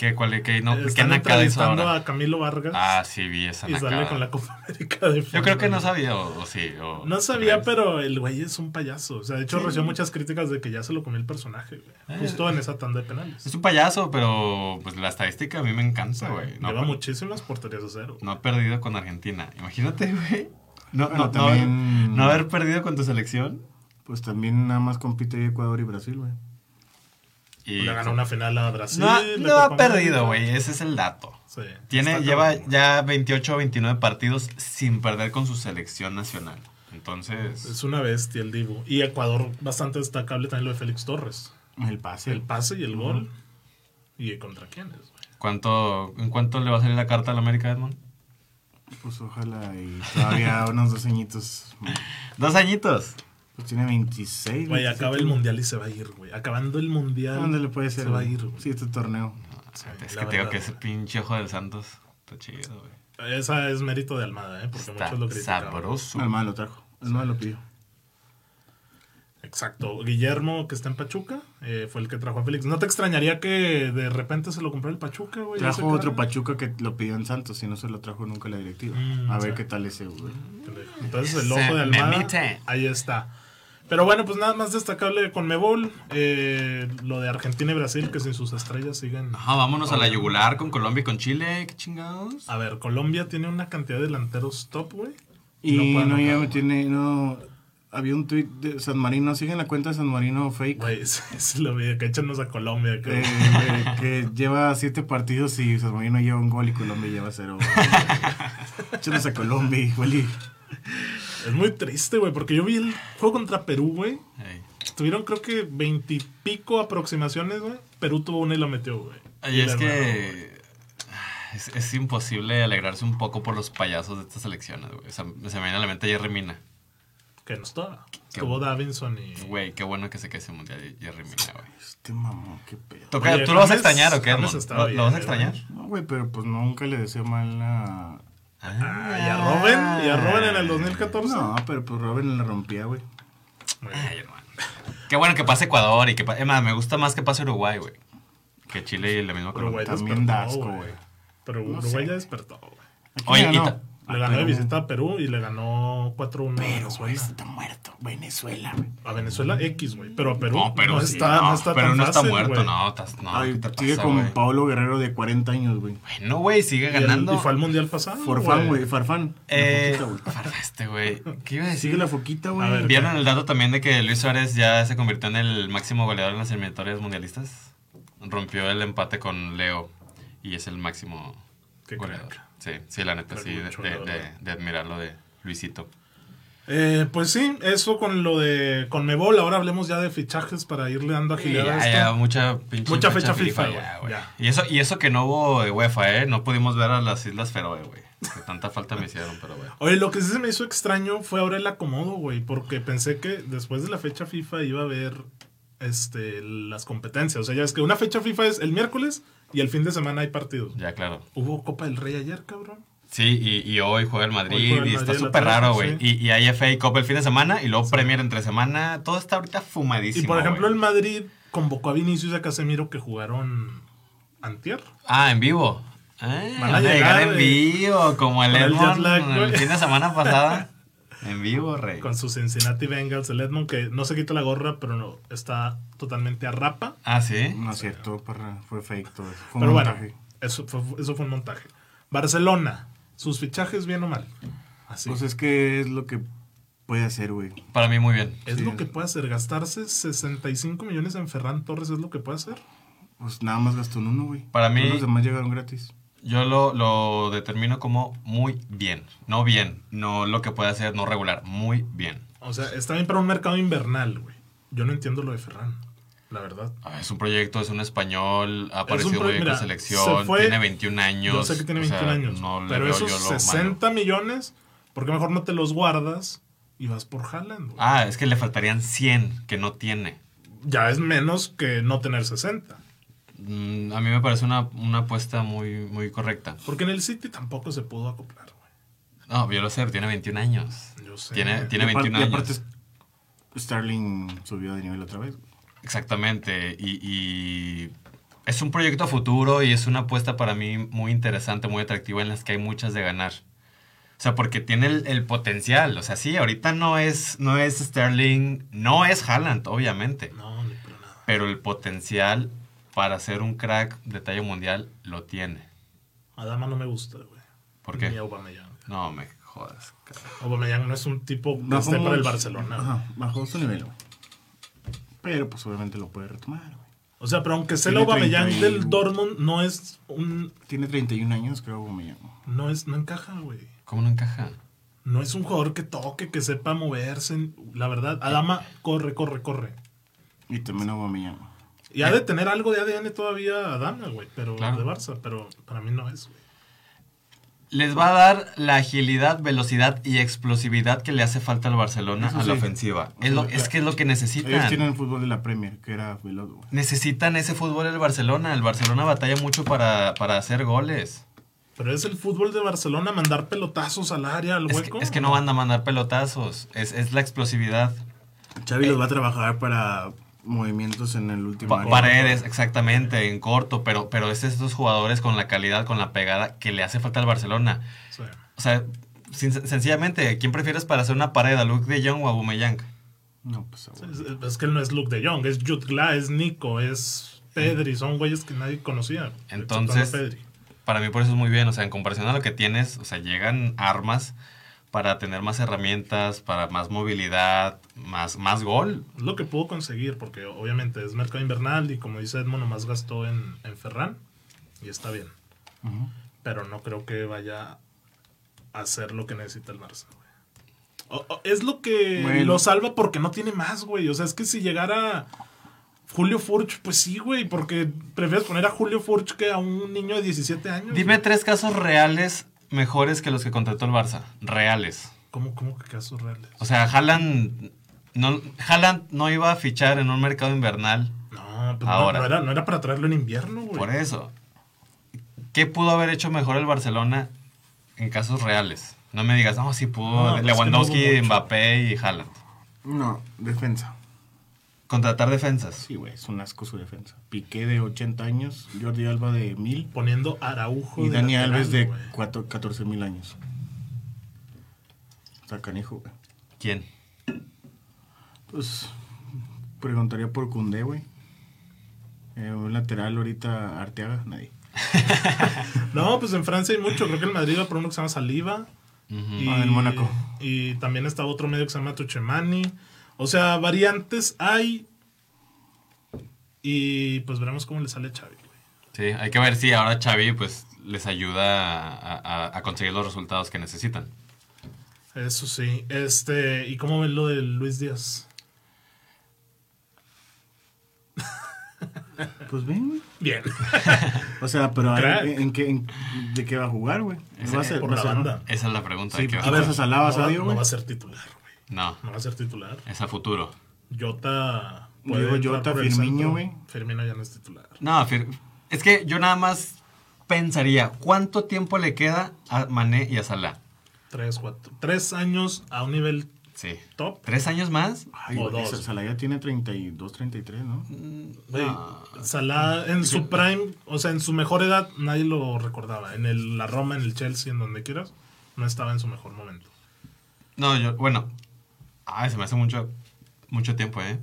¿Qué, cuál, qué, no, ¿qué Están nacada hizo entrevistando ahora? a Camilo Vargas Ah, sí, vi esa y sale con la Copa América de Yo creo que no sabía, o, o sí. o- No sabía, pero el güey es un payaso. O sea, de hecho recibió muchas críticas de que ya se lo comió el personaje, güey. Eh. Justo en esa tanda de penales. Es un payaso, pero pues la estadística a mí me encanta, güey. No, Lleva muchísimas porterías a cero. no ha perdido con Argentina. Imagínate, güey. No, Bueno, no, no también- haber- no haber perdido con tu selección. Pues también nada más compite Ecuador y Brasil, güey. Y Le ganó una final a Brasil. No, no ha perdido, güey. Ese es el dato. Sí. Tiene, lleva cabrón. ya 28 o 29 partidos sin perder con su selección nacional. Entonces, Es una bestia el Dibu. Y Ecuador, bastante destacable también lo de Félix Torres. El pase. El pase y el gol. ¿Y contra quiénes? güey? ¿cuánto, ¿en cuánto le va a salir la carta al América, Edmond? Pues ojalá y todavía [LAUGHS] unos dos añitos. Dos añitos. Pues tiene 26. Güey, 27. acaba el mundial y se va a ir, güey. Acabando el mundial. ¿Dónde le puede ser? Se va a ir, güey. Sí, este torneo. Sí, Es que te digo verdad, que ese pinche ojo del Santos está chido, güey. Esa es mérito de Almada, ¿eh? Porque Está muchos lo critican. sabroso. El mal lo trajo. El mal lo pidió. Exacto. Guillermo, que está en Pachuca, eh, fue el que trajo a Félix. ¿No te extrañaría que de repente se lo compró el Pachuca, güey? Trajo otro? Pachuca que lo pidió en Santos y no se lo trajo nunca la directiva. Mm, a ver sea. qué tal ese, güey. Entonces el ojo de Almada, ahí está. Pero bueno, pues nada más destacable con Mebol, eh, lo de Argentina y Brasil, que sin sus estrellas siguen... Ajá, vámonos a la yugular con Colombia y con Chile. ¿Qué chingados? A ver, Colombia tiene una cantidad de delanteros top, güey. Y No no, ya me güey. tiene. No, había un tweet de San Marino. Siguen la cuenta de San Marino fake. Güey, [LAUGHS] ese es lo vi, que échanos a Colombia. Que... eh, eh, que lleva siete partidos y San Marino lleva un gol y Colombia lleva cero. [LAUGHS] Échanos a Colombia, igual y- Es muy triste, güey, porque yo vi el juego contra Perú, güey. Ey. Tuvieron creo que veintipico aproximaciones, güey. Perú tuvo una y la metió, güey. Ay, Y es que [SIGHS] es, es imposible alegrarse un poco por los payasos de estas elecciones, güey. O sea, se me viene a la mente Jerry Mina. Que no estaba. Qué Estuvo Davinson y... Güey, qué bueno que se quede ese mundial Jerry Mina, güey. Este mamón, qué pedo. Toca- Oye, ¿Tú lo vas a extrañar o qué, ¿Lo, lo vas a bien, extrañar? No, güey, pero pues nunca le deseo mal a. Ah, y a Robin, y a Robin en el 2014. No, pero pues Robin la rompía, güey. Ay, hermano. Qué bueno que pase Ecuador y que pa- es más, me gusta más que pase Uruguay, güey. Que Chile y la misma Uruguay Colombia. también da despertó, asco, güey. Pero No Uruguay sé. ya despertó, güey. Oye, y ta- Le ganó de visita a Perú y le ganó 4-1 a Pero, güey, está muerto. Venezuela, güey. A Venezuela X, güey. Pero a Perú No, pero no, sí, está, no, está pero tan no está fácil, muerto, güey. no, estás- no, Ay, ¿qué te sigue pasa, con güey? Pablo Guerrero de 40 años, güey. No, güey, sigue Y el- ganando. Y, fue al mundial pasado. Forfán, güey, Farfán. Eh, La foquita, güey. este, güey. ¿Qué iba a decir? Sigue la foquita, A güey. ver, ¿Vieron el dato también de que Luis Suárez ya se convirtió en el máximo goleador en las eliminatorias mundialistas? Rompió el empate con Leo y es el máximo Qué goleador. Sí, sí, la neta, sí, de, mucho, de, la de, de admirar lo de Luisito. Eh, pues sí, eso con lo de con Mebol. Ahora hablemos ya de fichajes para irle dando Sí, agilidad a esto. ya, mucha pinche Mucha fecha FIFA, ya, güey, güey. ya. Y eso, y eso que no hubo de UEFA, ¿eh? No pudimos ver a las Islas Feroe, güey. Que tanta falta me hicieron, pero güey. Oye, lo que sí se me hizo extraño fue ahora el acomodo, güey, porque pensé que después de la fecha FIFA iba a haber este las competencias. O sea, ya es que una fecha FIFA es el miércoles y el fin de semana hay partidos. Ya, claro. Hubo Copa del Rey ayer, cabrón. Sí, y, y hoy juega el Madrid Hoy juega el y está Madrid, súper raro, güey. sí. Y, y hay FA Cup el fin de semana y luego Premier entre semana. Todo está ahorita fumadísimo. Y por ejemplo, el Madrid convocó a Vinicius y a Casemiro que jugaron antier. Ah, en vivo. Ah, Van a van a llegar llegar, en eh, vivo, como el el el fin de semana pasada. [LAUGHS] En vivo, rey. Con sus Cincinnati Bengals, el Edmond que no se quita la gorra, pero no, está totalmente a rapa. Ah, sí. No es cierto, parra, fue fake todo eso. Fue un Pero bueno, montaje. eso fue, eso fue un montaje. Barcelona, sus fichajes bien o mal. Así. Pues es que es lo que puede hacer, güey. Para mí, muy bien. es sí. lo que puede hacer. Gastarse 65 millones en Ferran Torres es lo que puede hacer. Pues nada más gastó en uno, güey. Para mí- Todos Los demás llegaron gratis. Yo lo, lo determino como muy bien. No bien. No lo que puede hacer, no regular. Muy bien. O sea, está bien para un mercado invernal, güey. Yo no entiendo lo de Ferran, la verdad. Ah, Es un proyecto, es un español, ha aparecido pro- muy bien mira, con selección, se fue- tiene 21 años. Yo sé que tiene o sea, 21 años. No pero esos yo lo malo. 60 millones, ¿por qué mejor no te los guardas y vas por Haaland? güey? Ah, es que le faltarían 100 que no tiene. Ya es menos que no tener 60. Mm, a mí me parece una, una apuesta muy, muy correcta. Porque en el City tampoco se pudo acoplar, güey. No, yo lo sé, tiene 21 años. Yo sé. Tiene, tiene Y apar- 21 y años. aparte, Starling subió de nivel otra vez. Exactamente. Y, y es un proyecto a futuro y es una apuesta para mí muy interesante, muy atractiva, en las que hay muchas de ganar. O sea, porque tiene el, el potencial. O sea, sí, ahorita no es, no es Sterling, no es Haaland, obviamente. No, ni por nada. Pero el potencial para ser un crack de talla mundial lo tiene. Adama no me gusta, güey. ¿Por qué? Ni Aubameyang. No me jodas. cara. Aubameyang no es un tipo que esté para el Barcelona. Ajá, bajó su nivel, güey. Pero pues obviamente lo puede retomar, güey. O sea, pero aunque sea el Aubameyang 30 y- del Dortmund, no es un... Tiene 31 años, creo, Aubameyang. No es... No encaja, güey. ¿Cómo no encaja? no es un jugador que toque, que sepa moverse. La verdad, Adama corre, corre, corre. Y también Aubameyang. Y ha de tener algo de ADN todavía Adama, güey, pero Claro. de Barça, pero para mí no es, güey. Les va a dar la agilidad, velocidad y explosividad que le hace falta al Barcelona Eso a la ofensiva. Es, lo- es que es lo que necesitan. Ellos tienen el fútbol de la Premier, que era veloz, güey. Necesitan ese fútbol el Barcelona. El Barcelona batalla mucho para, para hacer goles. Pero es el fútbol de Barcelona mandar pelotazos al área, al Es hueco. que, es que no van a mandar pelotazos. Es, es la explosividad. Xavi Eh. los va a trabajar para movimientos en el último Pa- paredes, exactamente, en corto. Pero, pero es estos jugadores con la calidad, con la pegada que le hace falta al Barcelona. Sí. O sea, sin- sencillamente, ¿quién prefieres para hacer una pared? ¿A Luke de Jong o a Aubameyang? No, pues. Es, es que él no es Luke de Jong, es Jude Gla, es Nico, es Pedri, son güeyes que nadie conocía. Entonces- Pedri. Para mí por eso es muy bien. O sea, en comparación a lo que tienes, o sea, llegan armas para tener más herramientas, para más movilidad, más, más gol. Es lo que pudo conseguir, porque obviamente es mercado invernal y como dice Edmond, nomás gastó en, en Ferran y está bien. Pero no creo que vaya a hacer lo que necesita el Barça, güey. O- o- es lo que Bueno. lo salva porque no tiene más, güey. O sea, es que si llegara Julio Furch, pues sí, güey, porque prefieres poner a Julio Furch que a un niño de 17 años. Dime güey. tres casos reales mejores que los que contrató el Barça. Reales. ¿Cómo, cómo que casos reales? O sea, Haaland no, Haaland no iba a fichar en un mercado invernal. No, pues no- Ahora. No, era, no era para traerlo en invierno, güey. Por eso. ¿Qué pudo haber hecho mejor el Barcelona en casos reales? No me digas, no, sí No, pudo es que Lewandowski. Mbappé y Haaland. No, defensa. Contratar defensas. Sí, güey, es un asco su defensa. Piqué de 80 años, Jordi Alba de 1000 Poniendo Araujo. y de Dani lateral, Alves de güey. 4 14 mil años. Está canijo, güey. ¿Quién? Pues preguntaría por Cundé, güey. Eh, un lateral ahorita Arteaga, nadie. [LAUGHS] No, pues en Francia hay mucho. Creo que el Madrid va por uno que se llama Saliva. y, Ah, el Mónaco. Y también está otro medio que se llama Tuchemani. O sea, variantes hay. Y pues veremos cómo le sale a Xavi, güey. Sí, hay que ver si ahora Xavi pues les ayuda a, a- a conseguir los resultados que necesitan. Eso sí. Este, ¿y cómo ven lo de Luis Díaz? Pues güey. Bien. O sea, pero. ¿en, qué, en- ¿de qué va a jugar, güey? Ese- Va a ser, por va la ser- banda. Esa es la pregunta. Sí, hay que a ver. ver, ¿Vas a Salah, vas no, va- no va a ser titular. No, No va a ser titular. es a futuro. Jota. Entrar Jota, Firmino, güey. Firmino ya no es titular. No, Fir- es que yo nada más pensaría, ¿cuánto tiempo le queda a Mané y a Salah? Tres, cuatro. Tres años a un nivel Sí. top. ¿Tres años más? Ay, O güey, dos. Sa- Salah ya tiene 32, 33, ¿no? Güey, Salah en su prime, o sea, en su mejor edad, nadie lo recordaba. En el, la Roma, en el Chelsea, en donde quieras, no estaba en su mejor momento. No, yo, bueno. Ay, se me hace mucho, mucho tiempo, ¿eh?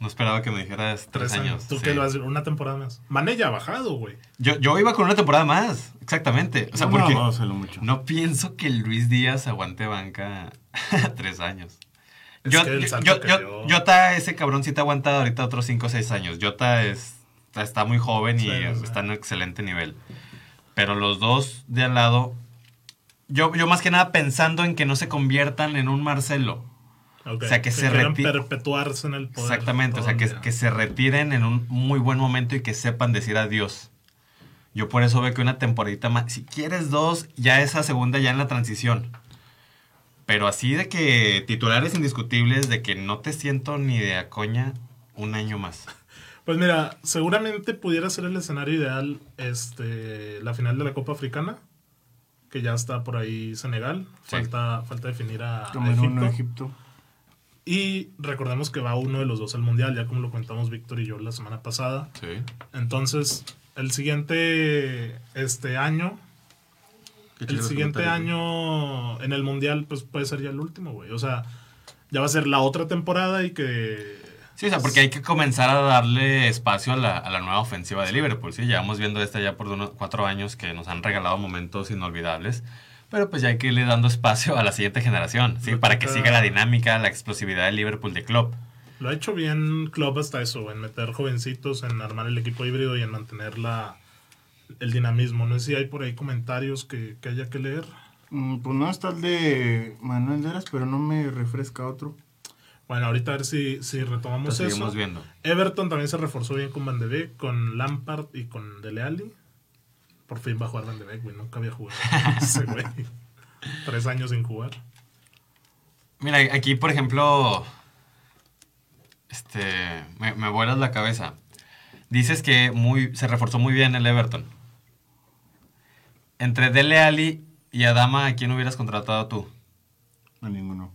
No esperaba que me dijeras tres, años. ¿Tú sí. qué lo decir? Una temporada más. Mané ya ha bajado, güey. Yo, yo iba con una temporada más, exactamente. O sea, No, porque no, mucho. pienso que Luis Díaz aguante banca [LAUGHS] tres años. Es Yo, que el yo- yo- que yo- dio. Jota, ese cabrón sí te aguanta ahorita otros 5 o 6 años. Jota es, está muy joven y sí. está en un excelente nivel. Pero los dos de al lado, yo, yo más que nada pensando en que no se conviertan en un Marcelo. Ok, O sea, que se quieran reti- perpetuarse en el poder. Exactamente, o sea, que, que se retiren en un muy buen momento y que sepan decir adiós. Yo por eso veo que una temporadita más, si quieres dos, ya esa segunda ya en la transición. Pero así de que titulares indiscutibles, de que no te siento ni de a coña, un año más. Pues mira, seguramente pudiera ser el escenario ideal este, la final de la Copa Africana, que ya está por ahí Senegal. Sí. Falta, falta definir a. Egipto. Y recordemos que va uno de los dos al Mundial, ya como lo contamos Víctor y yo la semana pasada. Sí. Entonces, el siguiente este año, ¿Qué el siguiente año en el Mundial, pues puede ser ya el último, güey. O sea, ya va a ser la otra temporada y que... Sí, o sea, porque hay que comenzar a darle espacio a la, a la nueva ofensiva de Liverpool. Sí, llevamos viendo esta ya por unos cuatro años que nos han regalado momentos inolvidables. Pero pues ya hay que irle dando espacio a la siguiente generación, ¿sí? Para que siga la dinámica, la explosividad de Liverpool de club. Lo ha hecho bien Klopp hasta eso, en meter jovencitos, en armar el equipo híbrido y en mantener la, el dinamismo. No sé si hay por ahí comentarios que, que haya que leer. Mm, Pues no está el de Manuel Deras, pero no me refresca otro. Bueno, ahorita a ver si, si retomamos Lo eso. seguimos viendo. Everton también se reforzó bien con Van de Beek, con Lampard y con Dele Alli. Por fin va a jugar Van de Beek, güey. Nunca había jugado [LAUGHS] ese güey. Tres años sin jugar. Mira, aquí, por ejemplo, este, me, me vuelas la cabeza. Dices que muy, se reforzó muy bien el Everton. Entre Dele Alli y Adama, ¿a quién hubieras contratado tú? A ninguno.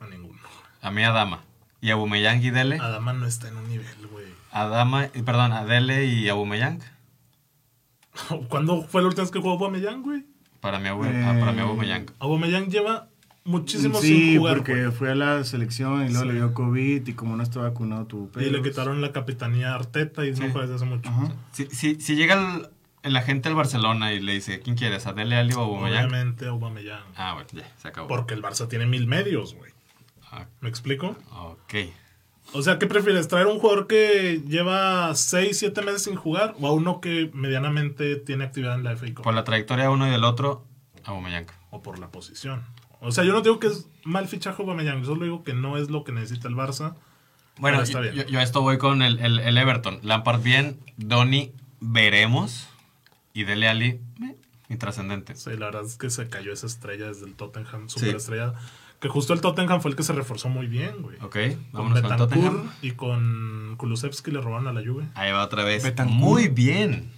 A ninguno. A mí Adama. ¿Y Abumeyang y Dele? Adama no está en un nivel, güey. Adama, perdón, a Dele y Abumeyang. [LAUGHS] ¿Cuándo fue la última vez que jugó Aubameyang, güey? Para mí, Abu- ah, para mí Eh, Abumeyang. Aubameyang lleva muchísimo sí, sin jugar, porque güey. fue a la selección y luego Sí. le dio COVID y como no está vacunado tuvo Y le pedos. quitaron la capitanía a Arteta y Sí. no juega desde hace mucho. Si, si, si llega el, el agente del Barcelona y le dice, ¿quién quieres? ¿A Dele Alli o a Abumeyang? Obviamente Aubameyang. Ah, bueno, ya, se acabó. Porque el Barça tiene mil medios, güey. Ah, ¿Me explico? ok. O sea, ¿qué prefieres? ¿Traer un jugador que lleva 6, 7 meses sin jugar o a uno que medianamente tiene actividad en la FA Cup? Por la trayectoria de uno y del otro, Abumeyang. O por la posición. O sea, yo no digo que es mal fichaje Aubameyang, solo digo que no es lo que necesita el Barça. Bueno, está yo, bien. yo- yo a esto voy con el, el- el Everton. Lampard bien, Donny veremos y Dele meh, intrascendente. Sí, la verdad es que se cayó esa estrella desde el Tottenham, Sí. Que justo el Tottenham fue el que se reforzó muy bien, güey. Ok, Con vámonos con el Tottenham. Betancourt y con Kulusevski le robaron a la Juve. Ahí va otra vez. Betancourt. Muy bien.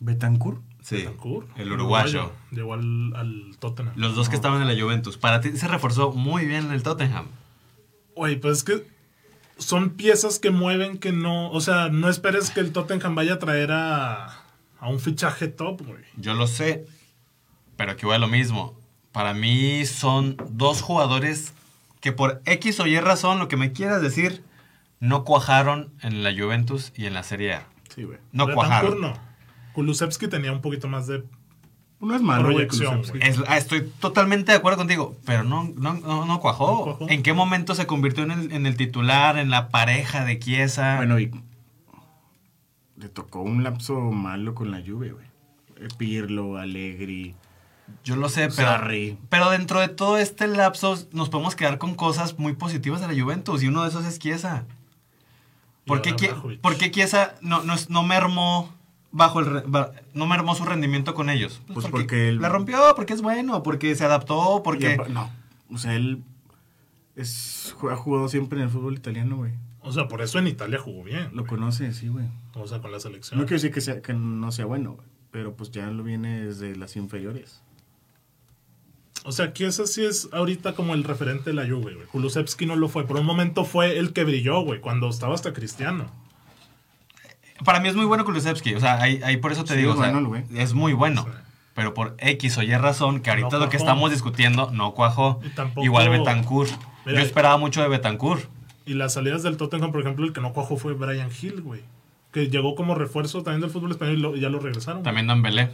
Betancourt. Sí, Betancourt, el uruguayo. Llegó al, al Tottenham. Los dos que estaban en la Juventus. Para ti se reforzó muy bien en el Tottenham. Oye, pues es que son piezas que mueven que no. O sea, no esperes que el Tottenham vaya a traer a, a un fichaje top, güey. Yo lo sé, pero aquí voy a lo mismo. Para mí son dos jugadores que por X o Y razón, lo que me quieras decir, no cuajaron en la Juventus y en la Serie A. Sí, güey. No Betancourt cuajaron. no. Kulusevski tenía un poquito más de. No es malo. Proyección. Es- ah, estoy totalmente de acuerdo contigo, pero no, no, no, no cuajó. No cuajó. ¿En qué momento se convirtió en el, en el titular, en la pareja de Chiesa? Bueno, y le tocó un lapso malo con la lluvia, güey. Pirlo, Allegri. Yo lo sé, pero, pero dentro de todo este lapso nos podemos quedar con cosas muy positivas de la Juventus y uno de esos es Chiesa. ¿Por qué, por qué Chiesa no, no, es- no mermó bajo el no mermó su rendimiento con ellos? Pues porque él- la rompió, porque es bueno, porque se adaptó, porque No, o sea, él es, ha jugado siempre en el fútbol italiano, güey. O sea, por eso en Italia jugó bien. Lo güey. conoce, sí, güey. O sea, con la selección. No quiero decir que, sea, que no sea bueno, güey. Pero pues ya lo viene desde las inferiores. O sea, que ese sí es ahorita como el referente de la Juve, güey. Kulusevski no lo fue. Por un momento fue el que brilló, güey, cuando estaba hasta Cristiano. para mí es muy bueno Kulusevski, o sea, ahí, ahí por eso te Sí, digo, es o sea, bueno güey. es muy bueno. Sí. Pero por X o Y razón, que ahorita No lo que estamos discutiendo no cuajó. Tampoco- Igual Betancourt. Mira, Yo esperaba mucho de Betancourt. Y las salidas del Tottenham, por ejemplo, el que no cuajó fue Brian Hill, güey. Que llegó como refuerzo también del fútbol español y, lo- y ya lo regresaron. También Dembélé.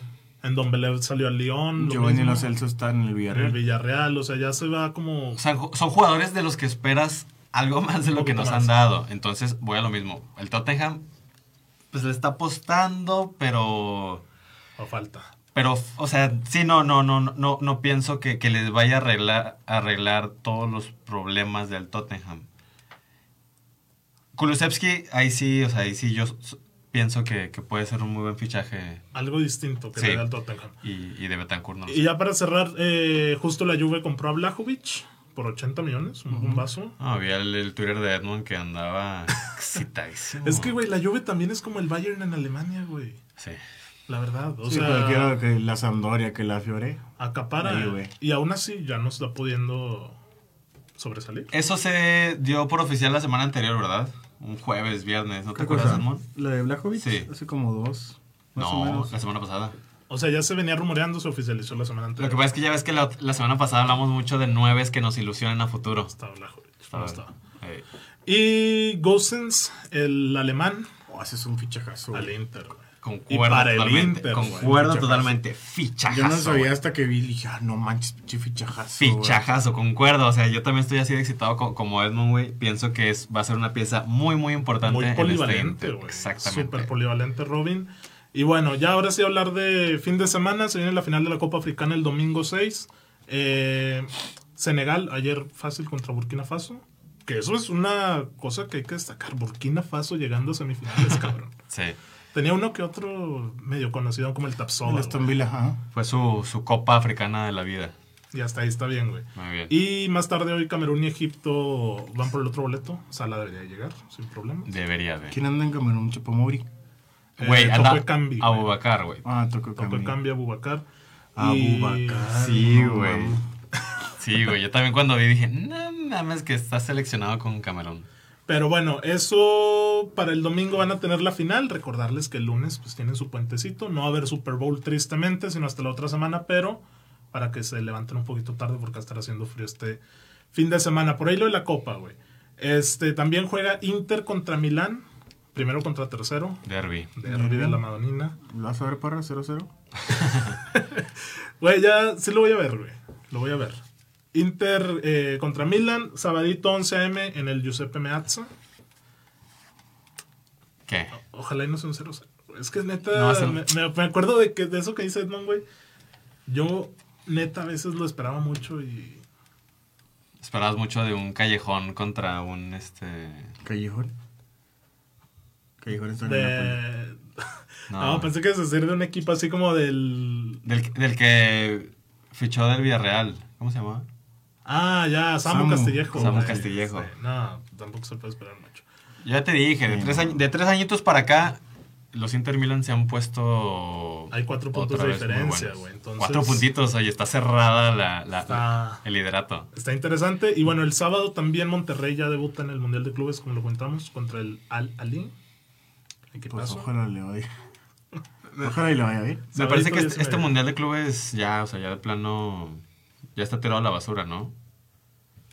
En Don Belé salió al Lyon. lo Giovanni. Lo Celso está en el En el Villarreal. Villarreal. O sea, ya se va como... O sea, son jugadores de los que esperas algo más de lo que nos más. han dado. Entonces, voy a lo mismo. El Tottenham, pues le está apostando, pero. A falta. Pero, o sea, sí, no, no, no, no, no pienso que, que les vaya a arreglar, arreglar todos los problemas del Tottenham. Kulusevski, ahí sí, o sea, ahí sí yo pienso que, que puede ser un muy buen fichaje. Algo distinto que Sí. le da el Tottenham. Y, y de Betancourt no lo Y sé. ya para cerrar, eh, justo la Juve compró a Blajovic por 80 millones, un, un vaso. Ah, había el, el Twitter de Edmond que andaba [LAUGHS] excitadísimo. Es que, güey, la Juve también es como el Bayern en Alemania, güey. Sí. La verdad. O Sí, sea, cualquiera que la Sampdoria, que la Fiore. acapara. La Juve. Y aún así ya no está pudiendo sobresalir. Eso se dio por oficial la semana anterior, ¿verdad? Un jueves, viernes, ¿no te ¿Qué acuerdas? Edmond? La de Blajovic. Sí. Hace como dos. Más o No, menos. la semana pasada. O sea, ya se venía rumoreando, se oficializó la semana Lo anterior. que pasa es que ya ves que la, la semana pasada hablamos mucho de nueves que nos ilusionan a futuro. Estaba Blajovic. Estaba- no estaba. Y Gosens, el alemán, Oh, ese es un fichajazo. al Inter, güey. Y Concuerdo el totalmente. Inter, güey, concuerdo fichajazo. totalmente. Fichajazo. Yo no sabía hasta que vi y dije, ah, no manches, pinche fichajazo. Fichajazo, concuerdo. O sea, yo también estoy así de excitado co- como Edmond, güey. Pienso que es, va a ser una pieza muy, muy importante. Muy este polivalente, güey. Exactamente. Súper polivalente, Robin. Y bueno, ya ahora sí hablar de fin de semana. Se viene la final de la Copa Africana el domingo 6. Eh, Senegal, ayer fácil contra Burkina Faso. Que eso es una cosa que hay que destacar. Burkina Faso llegando a semifinales, [LAUGHS] cabrón. Sí. Tenía uno que otro medio conocido como el Tapsoba. El Villa, ajá. Fue su, su copa africana de la vida. Y hasta ahí está bien, güey. Muy bien. Y más tarde hoy Camerún y Egipto van por el otro boleto. Sala debería llegar, sin problema. Debería de. ¿Quién anda en Camerún? Chapomori. Güey, Eh, anda Toko Ekambi, güey. Ah, tocó Toco Cambi. cambia Abubakar. Abubakar. Sí, güey. Sí, güey. Yo también cuando vi dije, no mames que está seleccionado con Camerún. Pero bueno, eso para el domingo van a tener la final. Recordarles que el lunes pues tienen su puentecito. No va a haber Super Bowl tristemente, sino hasta la otra semana, pero para que se levanten un poquito tarde porque va a estar haciendo frío este fin de semana. Por ahí lo de la Copa, güey. Este, también juega Inter contra Milán. Primero contra tercero. Derby. Derby de la Madonina. ¿Lo vas a ver, Parra? 0-0. [LAUGHS] Güey, ya sí lo voy a ver, güey. Lo voy a ver. Inter eh, contra Milan, sabadito 11 am en el Giuseppe Meazza. ¿Qué? Ojalá y no sea un 0 Es que neta, No me, acuerdo de, que, de eso que dice Edmond, güey. Yo, neta, a veces lo esperaba mucho y... Esperabas mucho de un callejón contra un este. Callejón. Callejón está. De... [LAUGHS] No, No, pensé que es decir de un equipo así como del... Del, del que fichó del Villarreal. ¿Cómo se llama? Ah, ya, Samu, Samu. Castillejo. Samu güey. Castillejo. Sí, no, tampoco se puede esperar mucho. Ya te dije, de Sí, tres, de tres añitos para acá, los Inter Milan se han puesto. Hay cuatro puntos de diferencia, güey, entonces- Cuatro puntitos, oye, está cerrada la, la- Está- el liderato. Está interesante. Y bueno, el sábado también Monterrey ya debuta en el Mundial de Clubes, como lo contamos, contra el Al Ali. ¿Qué Pues pasó? ojalá le vaya. Ojalá y le vaya bien. Me parece que este, este mundial de clubes ya, o sea, ya de plano. Ya está tirado a la basura, ¿no?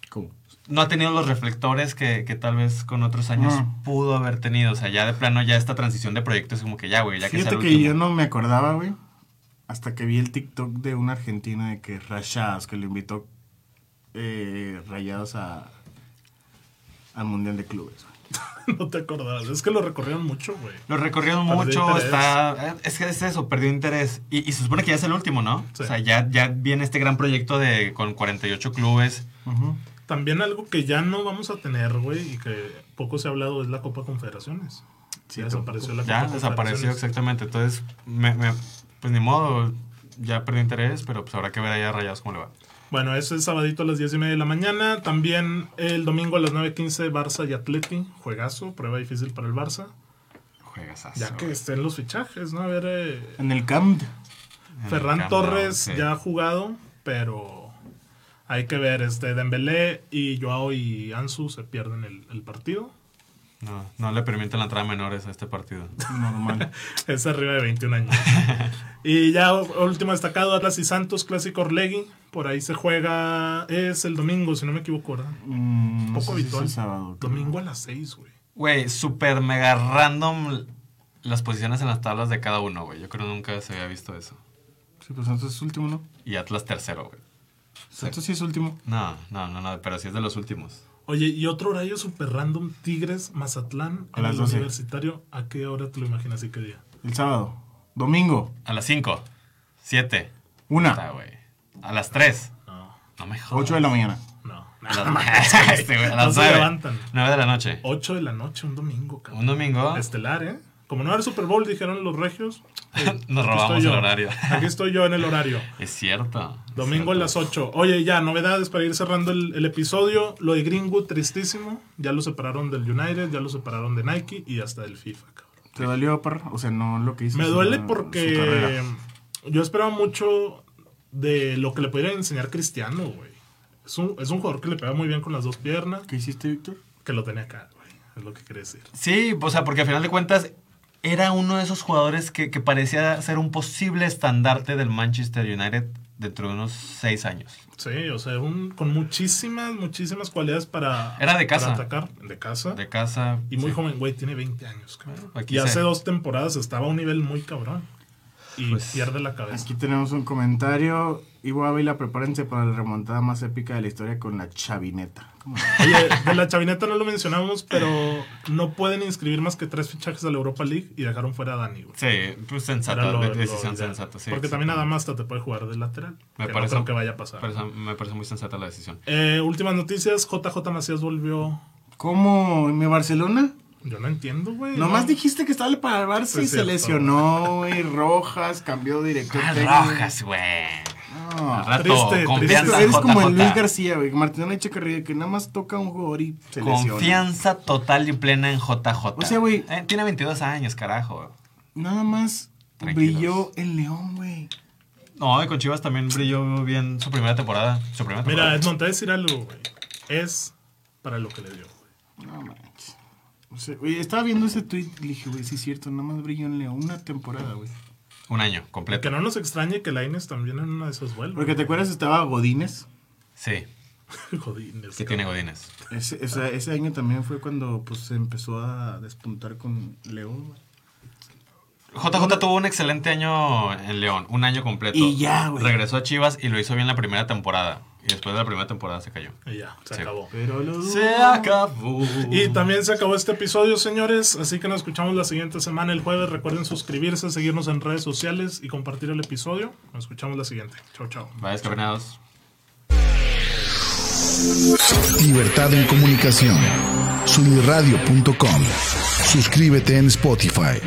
¿Cómo? No ha tenido los reflectores que, que tal vez con otros años No. pudo haber tenido. O sea, ya de plano, ya esta transición de proyectos es como que ya, güey, ya que Fíjate que último. yo no me acordaba, güey. Hasta que vi el TikTok de una argentina de que Rayados, que lo invitó eh, Rayados a, al Mundial de Clubes. [LAUGHS] no te acordabas. Es que lo recorrieron mucho, güey. Lo recorrieron mucho, interés. está... Es que es eso, perdió interés. Y, y se supone que ya es el último, ¿no? Sí. O sea, ya, ya viene este gran proyecto de con 48 clubes. También algo que ya no vamos a tener, güey, y que poco se ha hablado es la Copa Confederaciones. Sí, ya desapareció la Ya Copa desapareció Confederaciones. exactamente. Entonces, me- me- pues ni modo, ya perdió interés, pero pues habrá que ver ahí a Rayados cómo le va. Bueno, ese es sabadito a las 10 y media de la mañana. También el domingo a las 9.15 Barça y Atleti. Juegazo, prueba difícil para el Barça. Juegas Ya que estén los fichajes, ¿no? A ver, eh, En el Camp. Ferran Torres ya ha jugado, pero hay que ver, este Dembélé y Joao y Ansu se pierden el, el partido. No, no le permiten la entrada a menores a este partido. Normal. [LAUGHS] Es arriba de 21 años. [LAUGHS] y ya último destacado, Atlas y Santos, clásico Orlegui. Por ahí se juega, es el domingo, si no me equivoco, ¿verdad? Mm, no Poco sé si habitual. el sábado. Domingo a las 6, güey. Güey, súper mega random las posiciones en las tablas de cada uno, güey. Yo creo que nunca se había visto eso. Sí, pues Santos es último, ¿no? Y Atlas tercero, güey. Santos sí es último. No, no, no, no, pero sí es de los últimos. Oye, y otro horario super random, Tigres, Mazatlán, A en las el 12. universitario. ¿A qué hora te lo imaginas y qué día? El sábado. Domingo. A las 5, 7, Está, Una. güey. A las 3. No, No me jodas. 8 de la mañana. no. A las, [LAUGHS] Este, güey, a las No se 9. levantan. 9 de la noche. 8 de la noche, un domingo, cabrón. Un domingo. Estelar, ¿eh? Como no era Super Bowl, dijeron los regios. [LAUGHS] eh, Nos robamos el horario. Aquí estoy yo en el horario. [LAUGHS] Es cierto. Domingo a las 8. Oye, ya, novedades para ir cerrando el, el episodio. Lo de Greenwood, tristísimo. Ya lo separaron del United, ya lo separaron de Nike y hasta del FIFA, cabrón. ¿Te dolió, Parra? O sea, no lo que hizo. Me duele su porque yo esperaba mucho de lo que le pudiera enseñar Cristiano, güey. Es un, es un jugador que le pega muy bien con las dos piernas, ¿Qué hiciste, Víctor? que lo tenía acá, güey. Es lo que quería decir. Sí, o sea, porque al final de cuentas era uno de esos jugadores que, que parecía ser un posible estandarte del Manchester United dentro de unos seis años. Sí, o sea, un, con muchísimas, muchísimas cualidades para, Era de casa. para atacar. De casa. De casa. y muy sí. joven, güey, tiene 20 años, cabrón. Aquí y hace dos temporadas estaba a un nivel muy cabrón. Y Pues, pierde la cabeza. Aquí tenemos un comentario. Ivo Ávila, prepárense para la remontada más épica de la historia con la chavineta. Oye, de la chavineta no lo mencionamos, pero no pueden inscribir más que tres fichajes a la Europa League y dejaron fuera a Dani, güey. Sí, pues sensata, Era lo- de- lo decisión sensata, sí. Porque sí. también Adamasta te puede jugar de lateral. Me que parece, no creo que vaya a pasar. parece- me parece muy sensata la decisión. Eh, últimas noticias, JJ Macías volvió... ¿Cómo? ¿En mi Barcelona? Yo no entiendo, güey. Nomás no. dijiste que estaba para el Barça Pues y se cierto. lesionó, güey. Rojas, cambió de director Ah. Rojas, güey. No. Al rato, Triste, confianza, triste. Eres como el. Luis García, güey. Martín Echecarría, que nada más toca un jugador y se lesiona. Confianza total y plena en JJ. O sea, güey- Eh, tiene 22 años, carajo. Nada más Tranquilos. brilló en León, güey. No, y con Chivas también brilló bien su primera temporada. Su primera Mira, temporada. Edmond, te voy a decir algo, güey. Es para lo que le dio, güey. No manches. Estaba viendo ese tweet y dije, güey, sí es cierto, nada más brilló en León una temporada, güey. Un año completo. Que no nos extrañe que Laines también en una de esas vuelve. Porque te acuerdas, estaba Godínez. Sí, [LAUGHS] Jodines, que tiene Godínez. Ese, o sea, ese año también fue cuando pues se empezó a despuntar con León, güey. JJ tuvo un excelente año en León, un año completo. Y ya, güey. Regresó a Chivas y lo hizo bien la primera temporada. Y después de la primera temporada se cayó. Y ya, se Sí. acabó. Pero lo Se acabó. Y también se acabó este episodio, señores. Así que nos escuchamos la siguiente semana, el jueves. Recuerden suscribirse, seguirnos en redes sociales y compartir el episodio. Nos escuchamos la siguiente. Chao, chao. Vaya descafeinados. Libertad en comunicación. Sunirradio.com. Suscríbete en Spotify.